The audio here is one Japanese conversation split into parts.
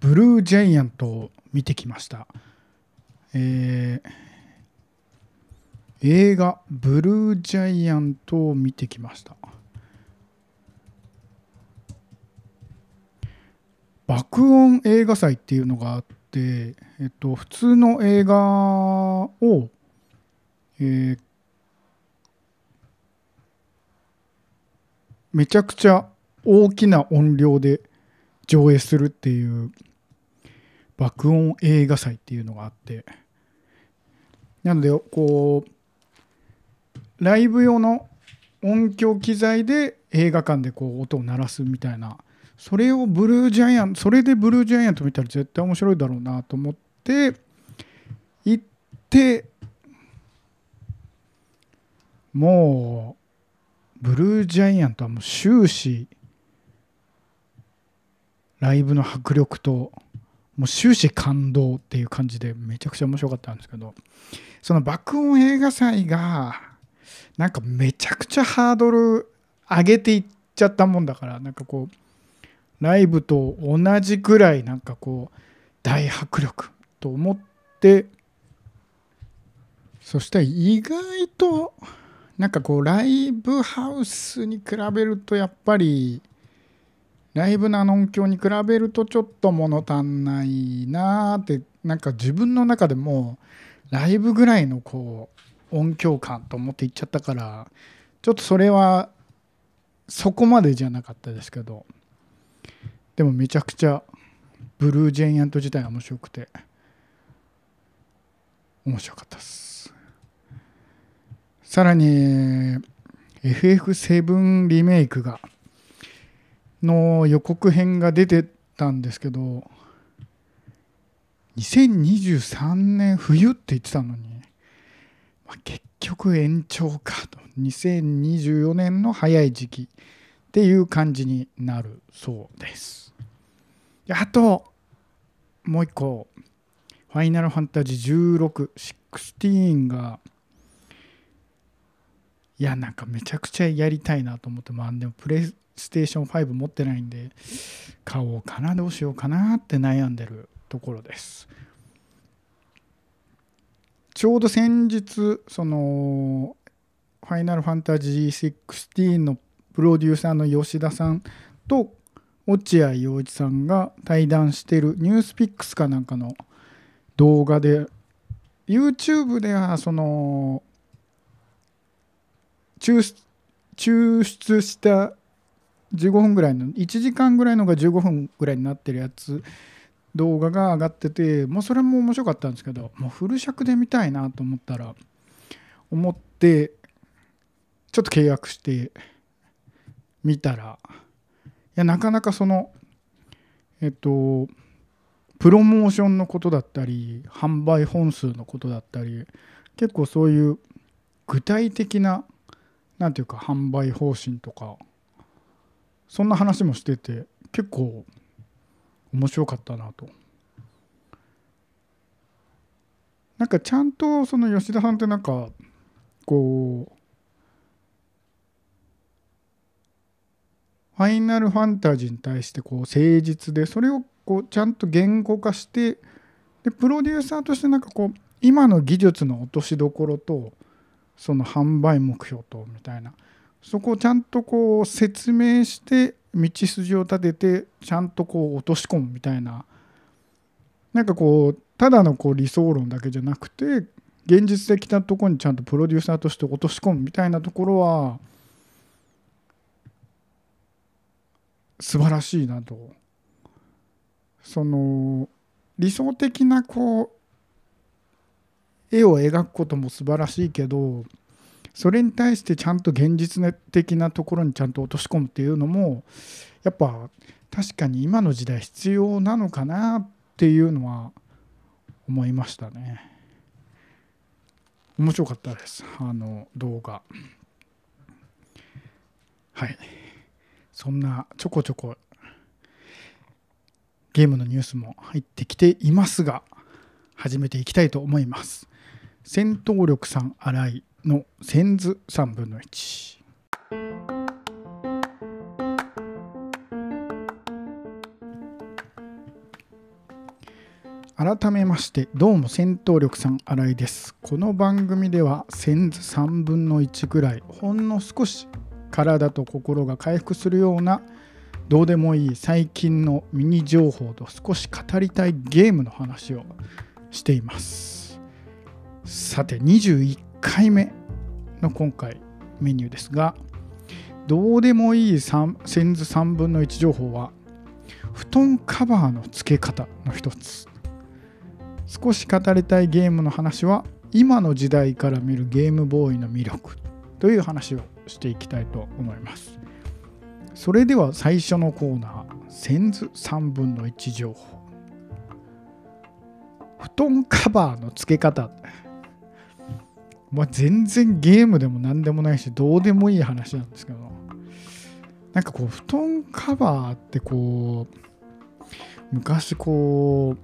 ブルージャイアントを見てきました。えー映画「ブルージャイアント」を見てきました。爆音映画祭っていうのがあって、えっと、普通の映画を、えーめちゃくちゃ大きな音量で上映するっていう爆音映画祭っていうのがあってなのでこうライブ用の音響機材で映画館でこう音を鳴らすみたいなそれをブルージャイアントそれでブルージャイアント見たら絶対面白いだろうなと思って行ってもうブルージャイアントはもう終始ライブの迫力ともう終始感動っていう感じでめちゃくちゃ面白かったんですけどその爆音映画祭がなんかめちゃくちゃハードル上げていっちゃったもんだからなんかこうライブと同じくらいなんかこう大迫力と思ってそしたら意外となんかこうライブハウスに比べるとやっぱりライブのあの音響に比べるとちょっと物足んないなーってなんか自分の中でもライブぐらいのこう音響感と思って行っちゃったからちょっとそれはそこまでじゃなかったですけど。でもめちゃくちゃブルージェイアント自体面白くて面白かったです。さらに FF7 リメイクがの予告編が出てたんですけど2023年冬って言ってたのに、まあ、結局延長かと。2024年の早い時期っていう感じになるそうです。あともう一個。ファイナルファンタジー16、16がいやなんかめちゃくちゃやりたいなと思ってまあでもプレイステーション5持ってないんで買おうかなどうしようかなって悩んでるところです。ちょうど先日そのファイナルファンタジー16のプロデューサーの吉田さんと落合陽一さんが対談してるニュースピックスかなんかの動画で YouTube ではその抽出した15分ぐらいの1時間ぐらいのが15分ぐらいになってるやつ動画が上がっててもうそれも面白かったんですけどもうフル尺で見たいなと思ったら思ってちょっと契約して見たらいやなかなかそのえっとプロモーションのことだったり販売本数のことだったり結構そういう具体的ななんていうか販売方針とかそんな話もしてて結構面白かったなと。なんかちゃんとその吉田さんってなんかこうファイナルファンタジーに対してこう誠実でそれをこうちゃんと言語化してでプロデューサーとしてなんかこう今の技術の落としどころとその販売目標とみたいなそこをちゃんとこう説明して道筋を立ててちゃんとこう落とし込むみたいな。なんかこうただのこう理想論だけじゃなくて現実的なところにちゃんとプロデューサーとして落とし込むみたいなところは素晴らしいなと。その理想的なこう絵を描くことも素晴らしいけどそれに対してちゃんと現実的なところにちゃんと落とし込むっていうのもやっぱ確かに今の時代必要なのかなっていうのは思いましたね。面白かったですあの動画。はい。そんなちょこちょこゲームのニュースも入ってきていますが始めていきたいと思います。戦闘力3荒い。の千図3分の1改めましてどうも戦闘力さん新井です。この番組では先図3分の1くらいほんの少し体と心が回復するようなどうでもいい最近のミニ情報と少し語りたいゲームの話をしています。さて21 1回目の今回メニューですがどうでもいい先図3分の1情報は布団カバーの付け方の一つ。少し語りたいゲームの話は今の時代から見るゲームボーイの魅力という話をしていきたいと思います。それでは最初のコーナー先図3分の1情報。布団カバーの付け方。まあ、全然ゲームでも何でもないしどうでもいい話なんですけど。なんかこう布団カバーってこう昔こう、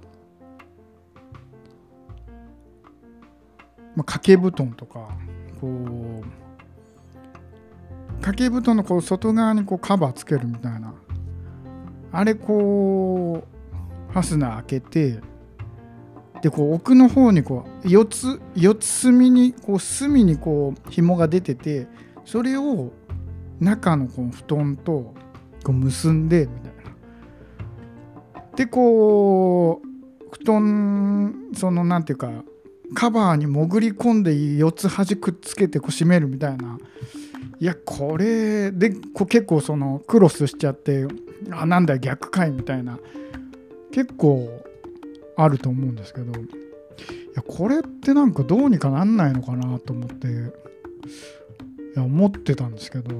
まあ、掛け布団とかこう掛け布団のこう外側にこうカバーつけるみたいな。あれこうファスナー開けてでこう奥の方にこう4つ4つ隅にこう隅にこう紐が出ててそれを中のこの布団とこう結んでみたいな。でこう布団その何ていうかカバーに潜り込んで4つ端くっつけてこう締めるみたいないやこれでこ結構そのクロスしちゃってあなんだ逆かいみたいな結構あると思うんですけどいやこれってなんかどうにかなんないのかなと思っていや思ってたんですけど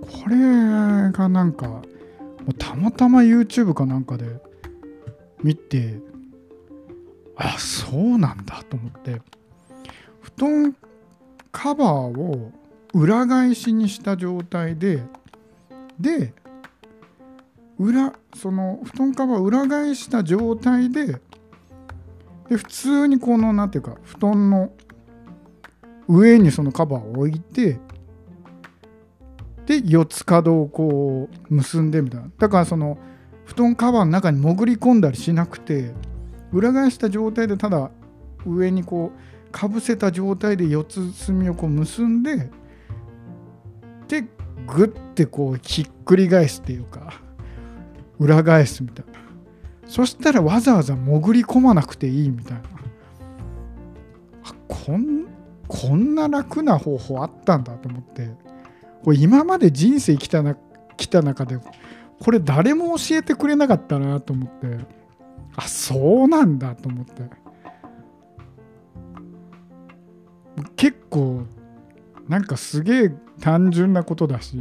これがなんかもうたまたま YouTube かなんかで見てあそうなんだと思って布団カバーを裏返しにした状態でで裏その布団カバーを裏返した状態でで普通にこの何ていうか布団の上にそのカバーを置いてで四つ角をこう結んでみたいな。だからその布団カバーの中に潜り込んだりしなくて裏返した状態でただ上にこうかぶせた状態で四つ隅をこう結んででグッてこうひっくり返すっていうか裏返すみたいな。そしたらわざわざ潜り込まなくていいみたいな。こんこんな楽な方法あったんだと思って。これ今まで人生来たな来た中でこれ誰も教えてくれなかったなと思って。あそうなんだと思って。結構なんかすげえ単純なことだし。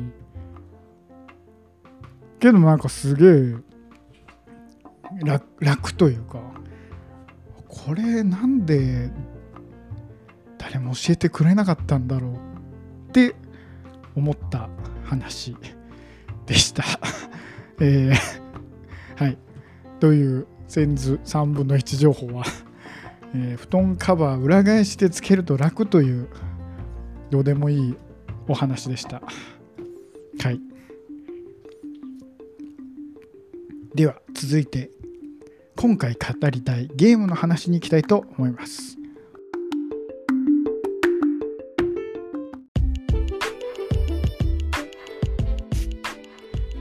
けどなんかすげえ楽楽というかこれなんで誰も教えてくれなかったんだろうって思った話でした えー、はいという先図3分の1情報は、えー、布団カバー裏返してつけると楽というどうでもいいお話でした。はい。では続いて今回語りたいゲームの話に行きたいと思います。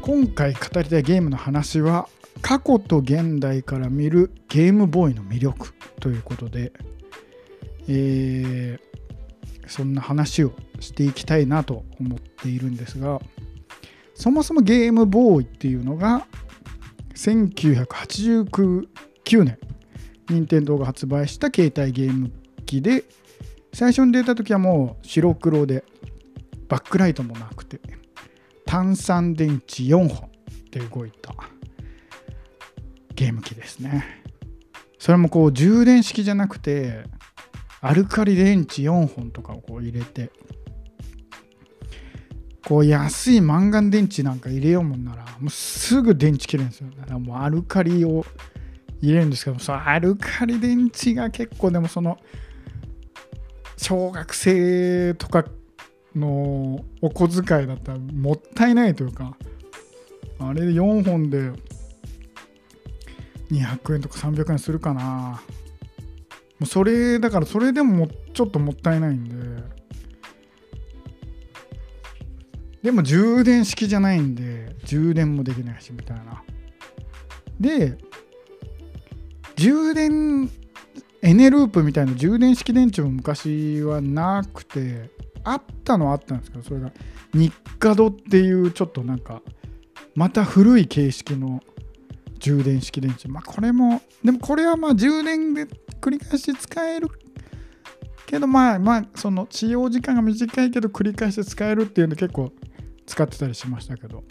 今回語りたいゲームの話は過去と現代から見るゲームボーイの魅力ということで、えー、そんな話をしていきたいなと思っているんですがそもそもゲームボーイっていうのが1989年任天堂が発売した携帯ゲーム機で最初に出た時はもう白黒でバックライトもなくて単三電池4本で動いたゲーム機ですね。それもこう充電式じゃなくてアルカリ電池4本とかをこう入れてこう安いマンガン電池なんか入れようもんならもうすぐ電池切れるんですよ。だからもうアルカリを入れるんですけどそのアルカリ電池が結構でもその小学生とかのお小遣いだったらもったいないというかあれで4本で200円とか300円するかな。もうそれだからそれでももちょっともったいないんで。でも充電式じゃないんで充電もできないしみたいな。で充電エネループみたいな充電式電池も昔はなくてあったのはあったんですけどそれが日課ドっていうちょっとなんかまた古い形式の充電式電池。まあこれもでもこれはまあ充電で繰り返し使える。けどまあまあその使用時間が短いけど繰り返し使えるっていうんで結構使ってたりしましたけど。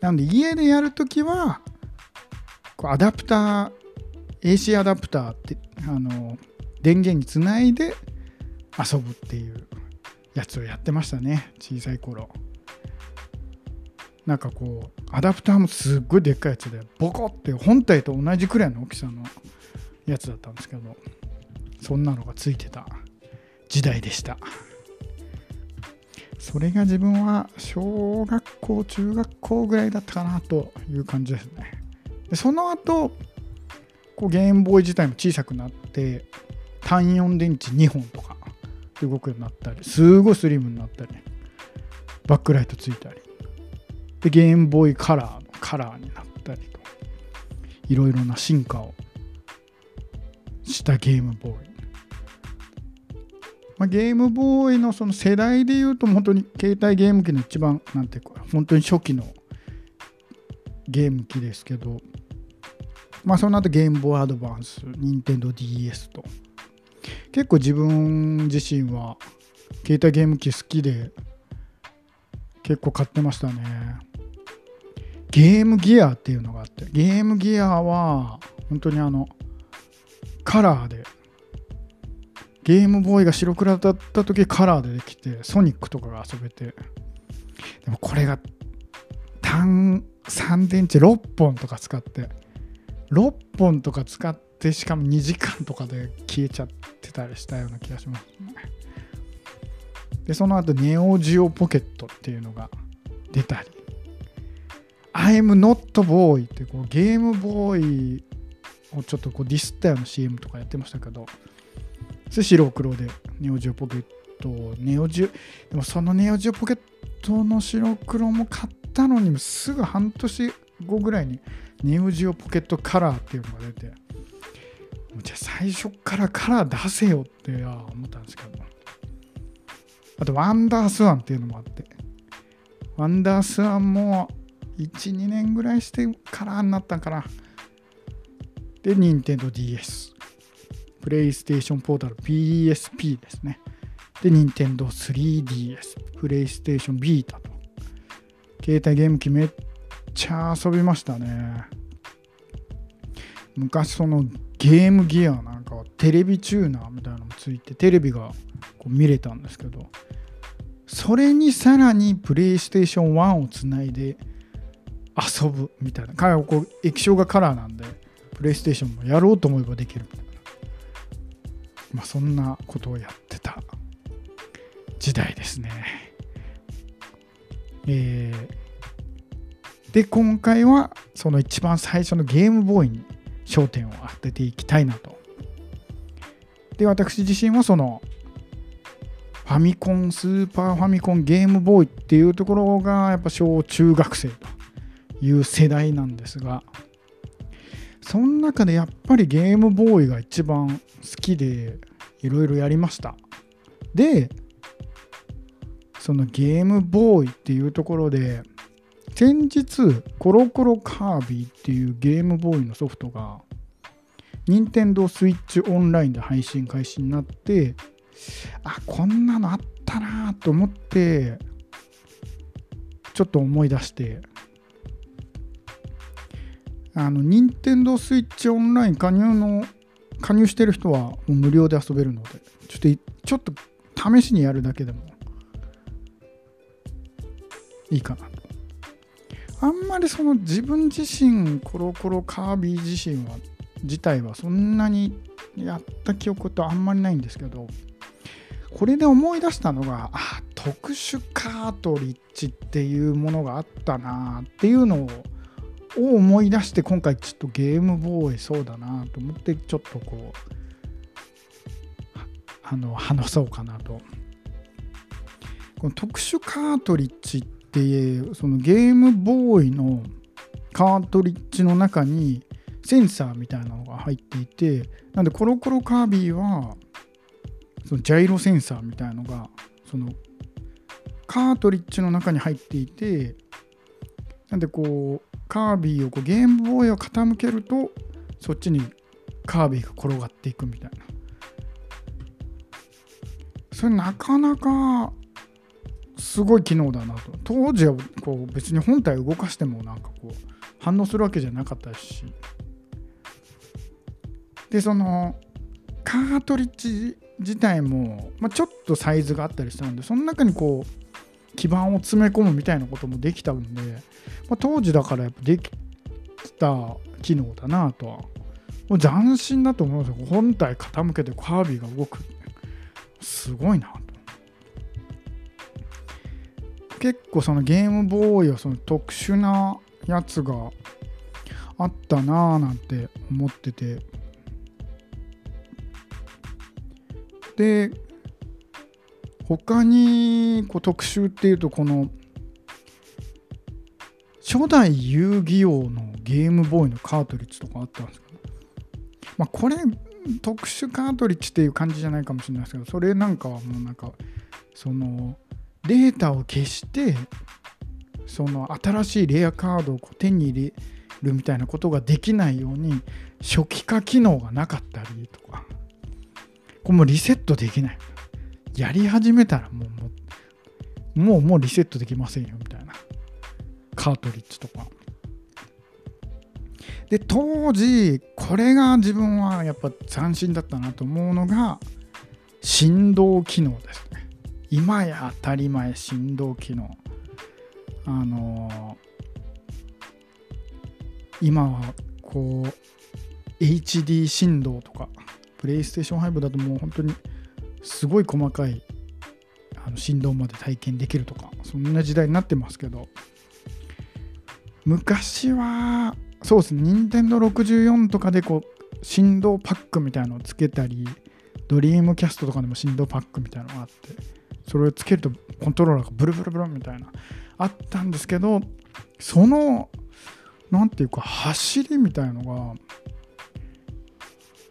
なので家でやるときはこうアダプター AC アダプターってあの電源につないで遊ぶっていうやつをやってましたね小さい頃。なんかこうアダプターもすっごいでっかいやつでボコって本体と同じくらいの大きさのやつだったんですけどそんなのがついてた時代でした。それが自分は小学校中学校ぐらいだったかなという感じですね。でその後こうゲームボーイ自体も小さくなって単4電池2本とか動くようになったりすごいスリムになったりバックライトついたり。でゲームボーイカラーのカラーになったりといろいろな進化をしたゲームボーイ、まあ、ゲームボーイのその世代でいうと本当に携帯ゲーム機の一番なんていうか本当に初期のゲーム機ですけどまあその後ゲームボーイアドバンス、任天堂 d s と。結構自分自身は携帯ゲーム機好きで結構買ってましたね。ゲームギアっていうのがあってゲームギアは本当にあのカラーでゲームボーイが白黒だった時カラーでできてソニックとかが遊べて。でもこれが単3電池6本とか使って6本とか使ってしかも2時間とかで消えちゃってたりしたような気がします。ねでその後ネオジオポケットっていうのが出たり。I'm not boy ってこうゲームボーイをちょっとこうディスったような CM とかやってましたけど白黒でネオジオポケットネオジオでもそのネオジオポケットの白黒も買ったのにすぐ半年後ぐらいにネオジオポケットカラーっていうのが出てじゃあ最初からカラー出せよって思ったんですけどあとワンダースワンっていうのもあって。ワンダースワンも12年ぐらいしてカラーにな。ったかなで、任天堂 d s プレイステーションポータル PSP ですね。で、任天堂 3DS、プレイステーションビータと。携帯ゲーム機めっちゃ遊びましたね。昔そのゲームギアなんかはテレビチューナーみたいなのもついてテレビがこう見れたんですけどそれにさらにプレイステーション1をつないで遊ぶみたいなこう液晶がカラーなんでプレイステーションもやろうと思えばできるみたいなまあそんなことをやってた時代ですね。えー、で今回はその一番最初のゲームボーイに焦点を当てていきたいなと。で私自身はそのファミコンスーパーファミコンゲームボーイっていうところがやっぱ小中学生という世代なんですがその中でやっぱりゲームボーイが一番好きでいろいろやりました。でそのゲームボーイっていうところで先日コロコロカービィっていうゲームボーイのソフトが任天堂スイッチオンラインで配信開始になってあこんなのあったなと思ってちょっと思い出してあの、任天堂スイッチオンライン加入の、加入してる人はもう無料で遊べるので、ちょっと、ちょっと試しにやるだけでもいいかなと。あんまりその自分自身、コロコロカービィ自身は、自体はそんなにやった記憶ってあんまりないんですけど、これで思い出したのが、あ、特殊カートリッジっていうものがあったなっていうのをを思い出して今回ちょっとゲームボーイそうだなと思ってちょっとこうあの話そうかなと。この特殊カートリッジってそのゲームボーイのカートリッジの中にセンサーみたいなのが入っていてなんでコロコロカービィはそのジャイロセンサーみたいなのがそのカートリッジの中に入っていてなんでこうカービィをこうゲームボーイを傾けるとそっちにカービィが転がっていくみたいな。それなかなかすごい機能だなと。当時はこう別に本体動かしてもなんかこう反応するわけじゃなかったし。でそのカートリッジ自体も、まあ、ちょっとサイズがあったりしたんでその中にこう基板を詰め込むみたいなこともできたんで、まあ、当時だからやっぱできた機能だなとは。もう斬新だと思うんですよ。本体傾けてカービィが動く。すごいな結構そのゲームボーイはその特殊なやつがあったなぁなんて思ってて。で他にこう特集っていうとこの初代遊戯王のゲームボーイのカートリッジとかあったんですけどまあこれ特殊カートリッジっていう感じじゃないかもしれないですけどそれなんかはもうなんかそのデータを消してその新しいレアカードをこう手に入れるみたいなことができないように初期化機能がなかったりとかこれもリセットできない。やり始めたらもう、もう、もうリセットできませんよ、みたいな。カートリッジとか。で、当時、これが自分はやっぱ斬新だったなと思うのが、振動機能ですね。今や当たり前、振動機能。あのー、今はこう、HD 振動とか、プレイステーション5だともう本当にすごい細かいあの振動まで体験できるとかそんな時代になってますけど。昔はそうですね任天堂64とかでこう振動パックみたいなのをつけたりドリームキャストとかでも振動パックみたいなのがあってそれをつけるとコントローラーがブルブルブルみたいなあったんですけどその何て言うか走りみたいのが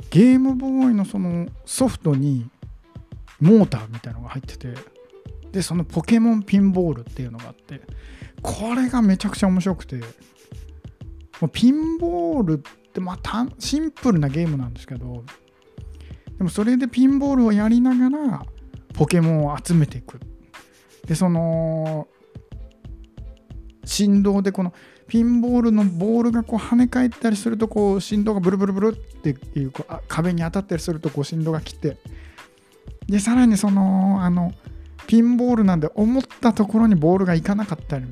ゲームボーイのそのソフトにモーターみたいなのが入っててでそのポケモンピンボールっていうのがあってこれがめちゃくちゃ面白くてピンボールってまたシンプルなゲームなんですけどでもそれでピンボールをやりながらポケモンを集めていく。でその振動でこのピンボールのボールがこう跳ね返ったりするとこう振動がブルブルブルっていうこう壁に当たったりするとこう振動が来てでさらにそのあのピンボールなんで思ったところにボールがいかなかったり。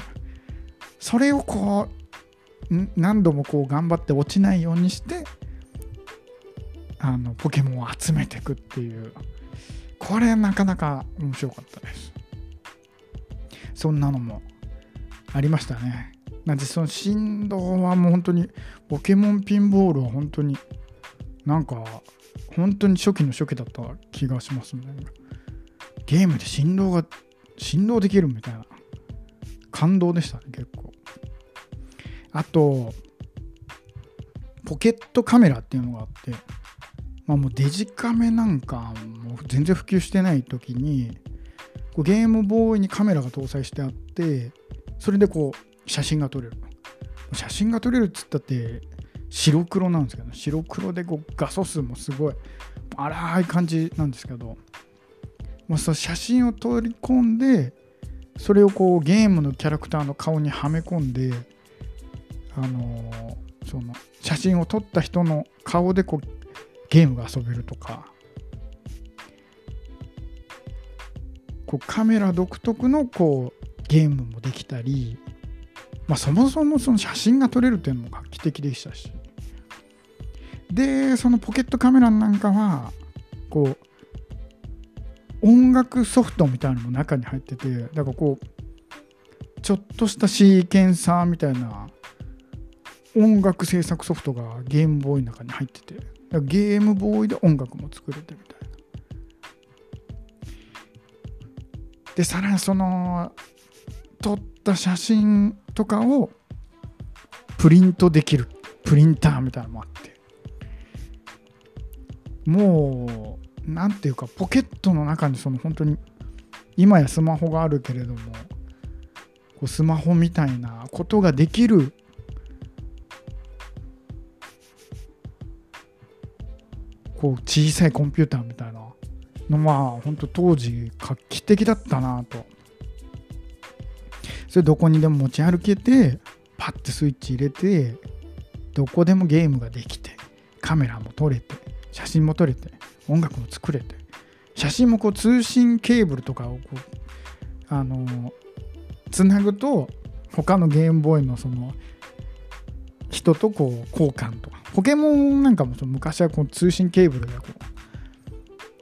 それをこう何度もこう頑張って落ちないようにしてあのポケモンを集めていくっていう。これなかなか面白かったです。そんなのもありましたね。なんでその振動はもう本当にポケモンピンボールは本当になんか本当に初期の初期だった気がしますね。ゲームで振動が振動できるみたいな感動でしたね結構。あとポケットカメラっていうのがあって、まあ、もうデジカメなんかもう全然普及してない時にこうゲームボーイにカメラが搭載してあってそれでこう写真が撮れる写真が撮れるっつったって白黒なんですけど白黒でこう画素数もすごい荒い感じなんですけど、まあ、その写真を取り込んでそれをこうゲームのキャラクターの顔にはめ込んであのー、その写真を撮った人の顔でこうゲームが遊べるとかこうカメラ独特のこうゲームもできたりまあ、そもそもその写真が撮れるっていうのも画期的でしたし。でそのポケットカメラなんかはこう音楽ソフトみたいなのも中に入っててだからこうちょっとしたシーケンサーみたいな音楽制作ソフトがゲームボーイの中に入っててゲームボーイで音楽も作れてみたいな。でさらにその撮った写真とかをプリントできるプリンターみたいなのもあって。もうなんていうかポケットの中にその本当に今やスマホがあるけれどもこうスマホみたいなことができるこう小さいコンピューターみたいなのまあ本当当時画期的だったなと。それどこにでも持ち歩けてパッてスイッチ入れてどこでもゲームができてカメラも撮れて写真も撮れて音楽も作れて写真もこう通信ケーブルとかをこうあのつなぐと他のゲームボーイのその人とこう交換とかポケモンなんかもその昔はこう通信ケーブルでこ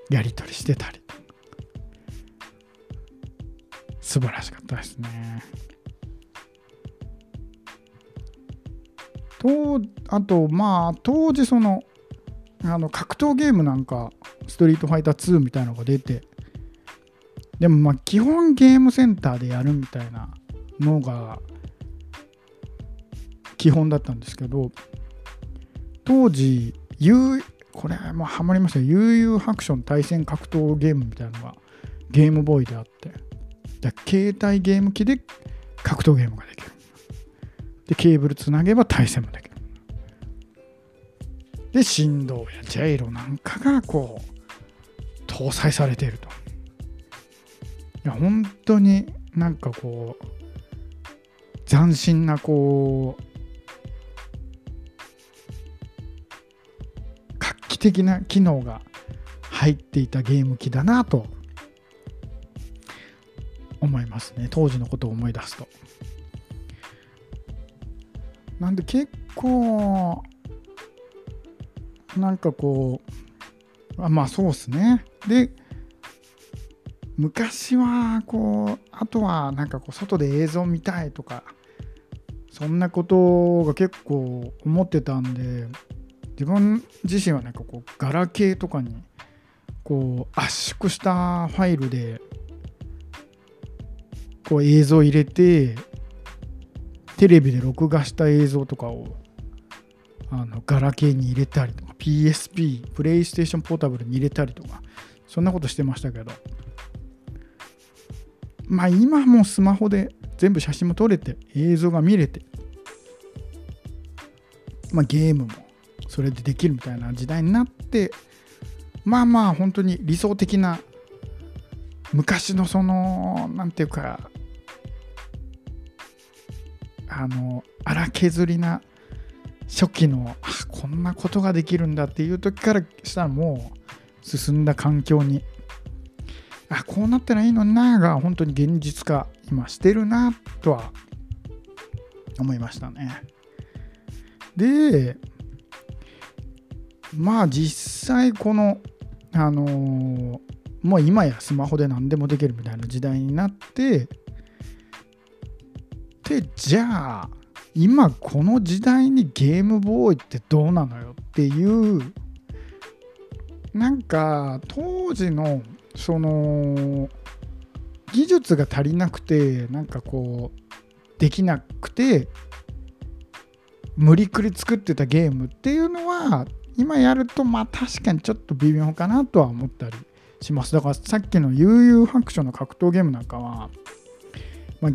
うやり取りしてたり素晴らしかったですね。とあとまあ当時そのあの格闘ゲームなんかストリートファイター2みたいなのが出てでもまあ基本ゲームセンターでやるみたいなのが基本だったんですけど当時これもハマりました悠々ハクション対戦格闘ゲームみたいなのがゲームボーイであって携帯ゲーム機で格闘ゲームができる。でケーブルつなげば対戦もできる。で振動やジャイロなんかがこう搭載されていると。いや本当になんかこう斬新なこう画期的な機能が入っていたゲーム機だなと思いますね。当時のことを思い出すと。なんで結構なんかこうあまあそうっすね。で昔はこうあとはなんかこう外で映像見たいとかそんなことが結構思ってたんで自分自身はなんかこうガラケーとかにこう圧縮したファイルでこう映像入れてテレビで録画した映像とかをあのガラケーに入れたりとか PSP プレイステーションポータブルに入れたりとかそんなことしてましたけど。まあ今もスマホで全部写真も撮れて映像が見れてまあゲームもそれでできるみたいな時代になってまあまあ本当に理想的な昔のその何て言うかあの荒削りな初期のあこんなことができるんだっていう時からしたらもう進んだ環境にあこうなったらいいのになが本当に現実化今してるなとは思いましたね。でまあ実際このあのー、もう今やスマホで何でもできるみたいな時代になってでじゃあ今この時代にゲームボーイってどうなのよっていうなんか当時のその技術が足りなくてなんかこうできなくて無理くり作ってたゲームっていうのは今やるとまあ確かにちょっと微妙かなとは思ったりします。だからさっきの悠々白書の格闘ゲームなんかは、まあ、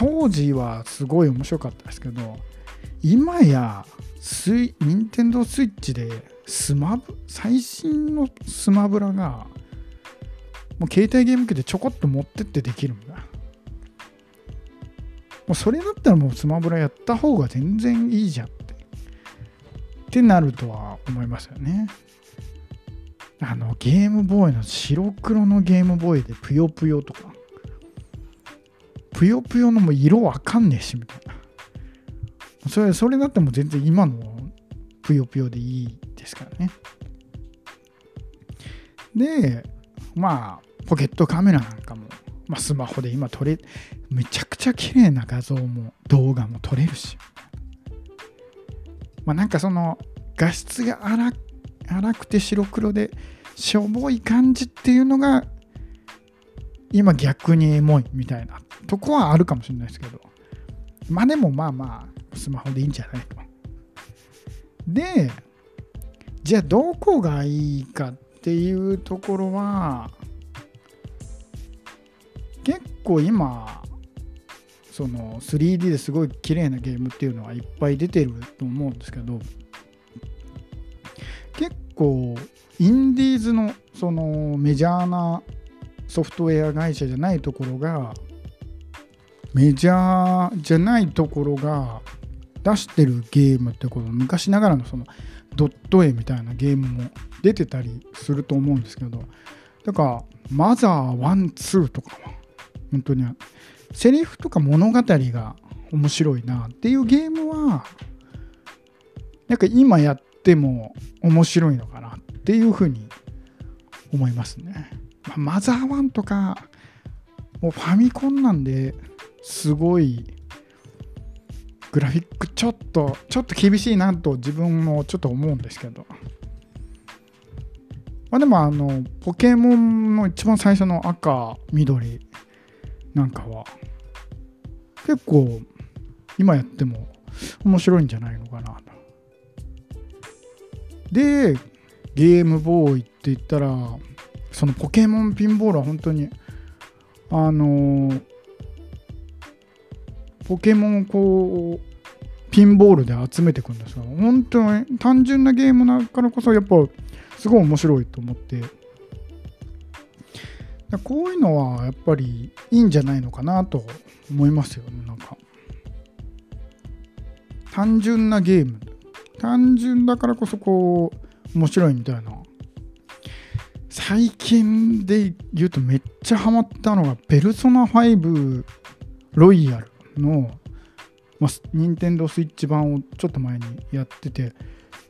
当時はすごい面白かったですけど今やスイ任天堂スイッチでスマブ最新のスマブラがもう携帯ゲーム機でちょこっと持ってってできるんだ。もうそれだったらもうスマブラやった方が全然いいじゃんって。ってなるとは思いますよね。あのゲームボーイの白黒のゲームボーイでぷよぷよとか。ぷよぷよのも色わかんねえしみたいな。それそれだっても全然今のぷよぷよでいいですからね。でまあポケットカメラなんかも、まあ、スマホで今撮れめちゃくちゃ綺麗な画像も動画も撮れるし。まあ、なんかその画質が荒荒くて白黒でしょぼい感じっていうのが今逆にエモいみたいなとこはあるかもしれないですけどまあでもまあまあスマホでいいんじゃないと。でじゃあどこがいいかっていうところは結構今その 3D ですごい綺麗なゲームっていうのはいっぱい出てると思うんですけど結構インディーズのそのメジャーなソフトウェア会社じゃないところがメジャーじゃないところが出してるゲームってこと昔ながらのそのドット絵みたいなゲームも出てたりすると思うんですけどだからマザー12とかは本当にセリフとか物語が面白いなっていうゲームはなんか今やっても面白いのかなっていうふうに思いますね。マザー1とかもうファミコンなんですごいグラフィックちょっとちょっと厳しいなと自分もちょっと思うんですけど。まあでもあのポケモンの一番最初の赤緑なんかは結構今やっても面白いんじゃないのかなと。でゲームボーイって言ったらそのポケモンピンボールは本当にあのポケモンをこうピンボールで集めていくんですが本当に単純なゲームだからこそやっぱすごい面白いと思って。こういうのはやっぱりいいんじゃないのかなと思いますよねなんか。単純なゲーム。単純だからこそこう面白いみたいな。最近で言うとめっちゃハマったのがペルソナ5ロイヤルの、まあ、任天堂スイッチ版をちょっと前にやってて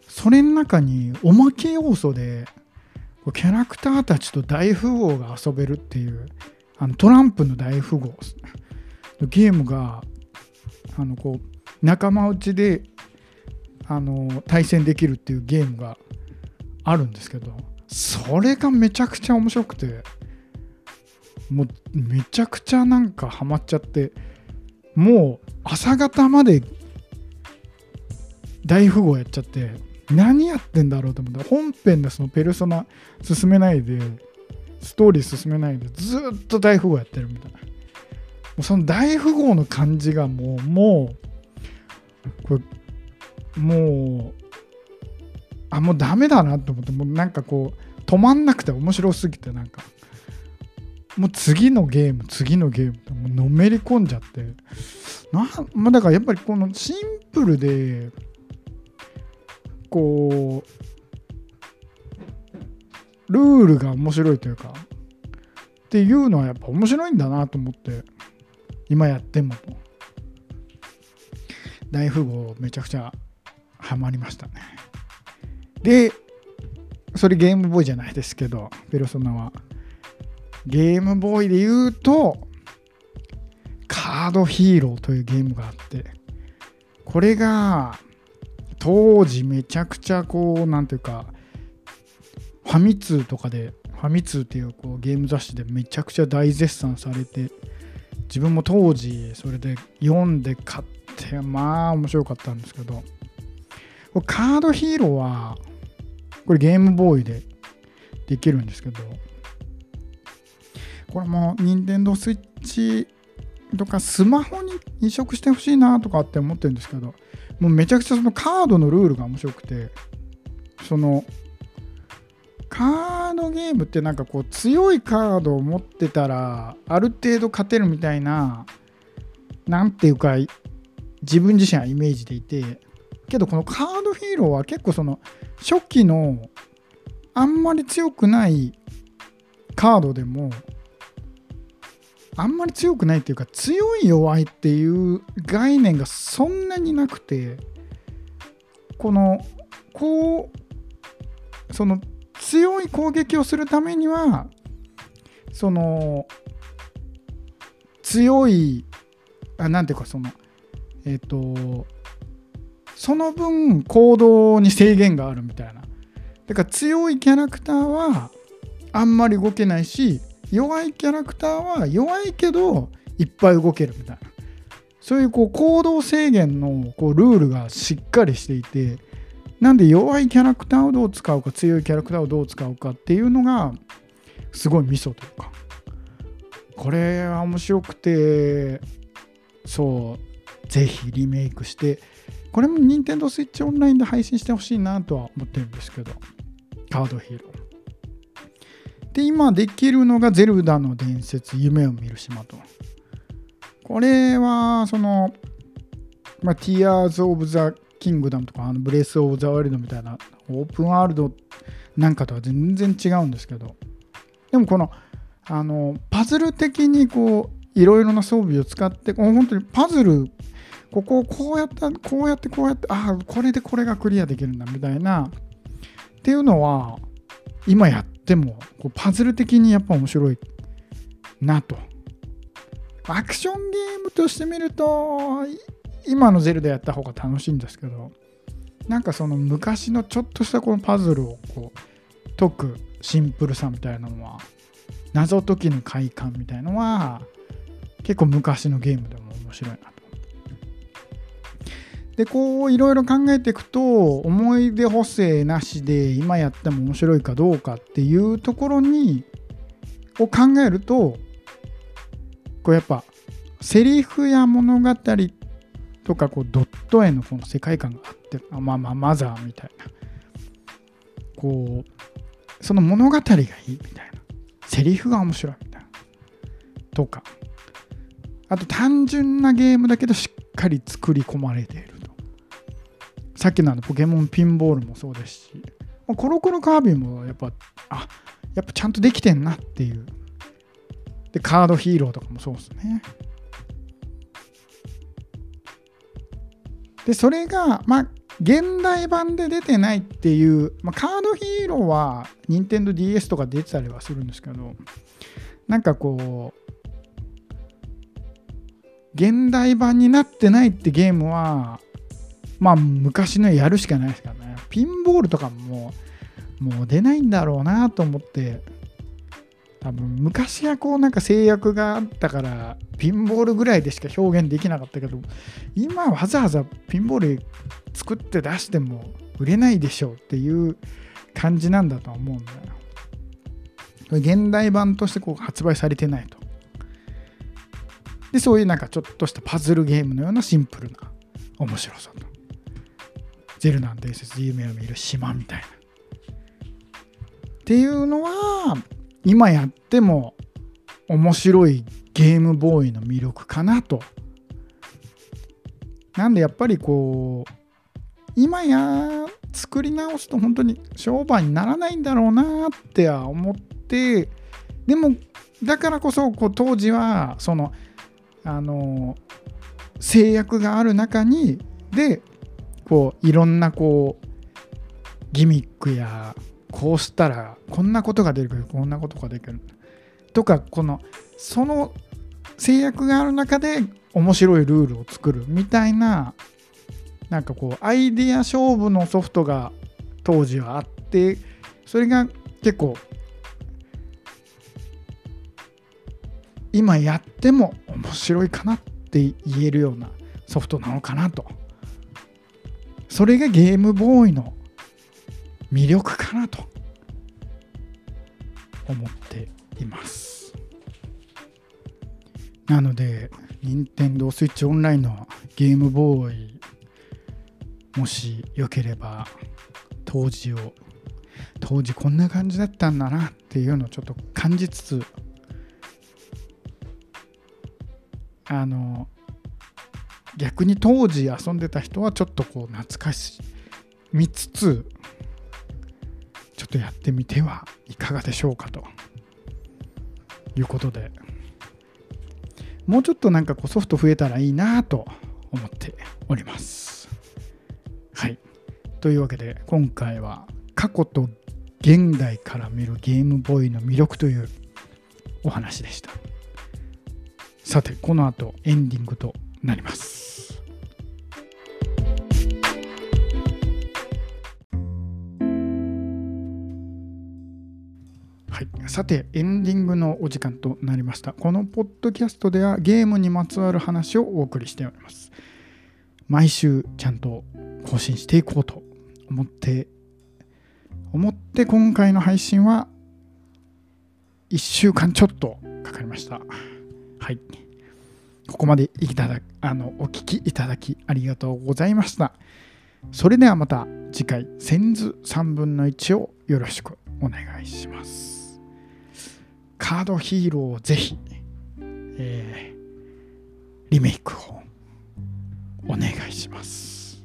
それの中におまけ要素でキャラクターたちと大富豪が遊べるっていうあのトランプの大富豪ゲームがあのこう仲間内であの対戦できるっていうゲームがあるんですけどそれがめちゃくちゃ面白くてもうめちゃくちゃなんかハマっちゃってもう朝方まで大富豪やっちゃって何やってんだろうと思って本編でそのペルソナ進めないでストーリー進めないでずっと大富豪やってるみたいな。もうその大富豪の感じがもうもうこれもうあもうダメだなと思ってもうなんかこう止まんなくて面白すぎてなんかもう次のゲーム次のゲームってもうのめり込んじゃってな、まあ、だからやっぱりこのシンプルでこうルールが面白いというかっていうのはやっぱ面白いんだなと思って今やっても大富豪めちゃくちゃハマりましたね。でそれゲームボーイじゃないですけどペルソナは。ゲームボーイで言うとカードヒーローというゲームがあってこれが当時めちゃくちゃこうなんていうかファミ通とかでファミ通っていうこうゲーム雑誌でめちゃくちゃ大絶賛されて自分も当時それで読んで買ってまあ面白かったんですけどカードヒーローはこれゲームボーイでできるんですけどこれも任天堂スイッチとかスマホに移植してほしいなとかって思ってるんですけどもうめちゃくちゃそのカードのルールが面白くてそのカードゲームってなんかこう強いカードを持ってたらある程度勝てるみたいななんていうか自分自身はイメージでいてけどこのカードヒーローは結構その初期のあんまり強くないカードでもあんまり強くないっていうか強い弱いっていう概念がそんなになくてこのこうその強い攻撃をするためにはその強いあなんていうかそのえっ、ー、とその分行動に制限があるみたいな。だから強いキャラクターはあんまり動けないし弱いキャラクターは弱いけどいっぱい動けるみたいな。そういうこう行動制限のこうルールがしっかりしていてなんで弱いキャラクターをどう使うか強いキャラクターをどう使うかっていうのがすごいミソというか。これは面白くてそうぜひリメイクしてこれも Nintendo Switch オンラインで配信してほしいなとは思ってるんですけどカードヒーローで今できるのがゼルダの伝説夢を見る島と。これはそのまあ、Tears of the Kingdom とかあのブレス・オブ・ザ・ワールドみたいなオープンワールドなんかとは全然違うんですけど。でもこのあのパズル的にこういろいろな装備を使って本当にパズルここをこうやったこうやってこうやってああこれでこれがクリアできるんだみたいなっていうのは今やってもこうパズル的にやっぱ面白いなとアクションゲームとして見ると今のゼルダやった方が楽しいんですけどなんかその昔のちょっとしたこのパズルをこう解くシンプルさみたいなのは謎解きの快感みたいのは結構昔のゲームでも面白いなと。でこういろいろ考えていくと思い出補正なしで今やっても面白いかどうかっていうところにを考えるとこうやっぱセリフや物語とかこうドット絵のこの世界観があってまあまあマザーみたいな。こうその物語がいいみたいな。セリフが面白いみたいな。とか。あと単純なゲームだけどしっかり作り込まれている。さっきのあのポケモンピンボールもそうですしまあコロコロカービィもやっぱあやっぱちゃんとできてんなっていう。でカードヒーローとかもそうですね。で、それが、まあ、現代版で出てないっていう、まあ、カードヒーローは NintendoDS とか出てたりはするんですけど、なんかこう、現代版になってないってゲームは、まあ昔のやるしかないですからね。ピンボールとかももう出ないんだろうなと思って多分昔はこうなんか制約があったからピンボールぐらいでしか表現できなかったけど今わざわざピンボール作って出しても売れないでしょうっていう感じなんだと思うんだよ。現代版としてこう発売されてないと。で、そういうなんかちょっとしたパズルゲームのようなシンプルな面白さと。ゼルナン伝説夢を見る島みたいな。っていうのは今やっても面白いゲームボーイの魅力かなと。なんでやっぱりこう今や作り直すと本当に商売にならないんだろうなっては思ってでもだからこそこう当時はそのあの制約がある中にでこういろんなこうギミックやこうしたらこんなことが出るけどこんなことができるとかこのその制約がある中で面白いルールを作るみたいななんかこうアイディア勝負のソフトが当時はあってそれが結構今やっても面白いかなって言えるようなソフトなのかなと。それがゲームボーイの魅力かなと思っています。なので任天堂 switch オンラインのゲームボーイもしよければ当時を当時こんな感じだったんだなっていうのをちょっと感じつつあの逆に当時遊んでた人はちょっとこう懐かしみつつちょっとやってみてはいかがでしょうかということでもうちょっとなんかこうソフト増えたらいいなと思っております。はい。というわけで今回は過去と現代から見るゲームボーイの魅力というお話でした。さて、この後エンディングとなります。はい、さてエンディングのお時間となりましたこのポッドキャストではゲームにまつわる話をお送りしております毎週ちゃんと更新していこうと思って思って今回の配信は1週間ちょっとかかりましたはい。ここまでいただあのお聞きいただきありがとうございました。それではまた次回、千図3分の1をよろしくお願いします。カードヒーローをぜひ、えー、リメイクをお願いします。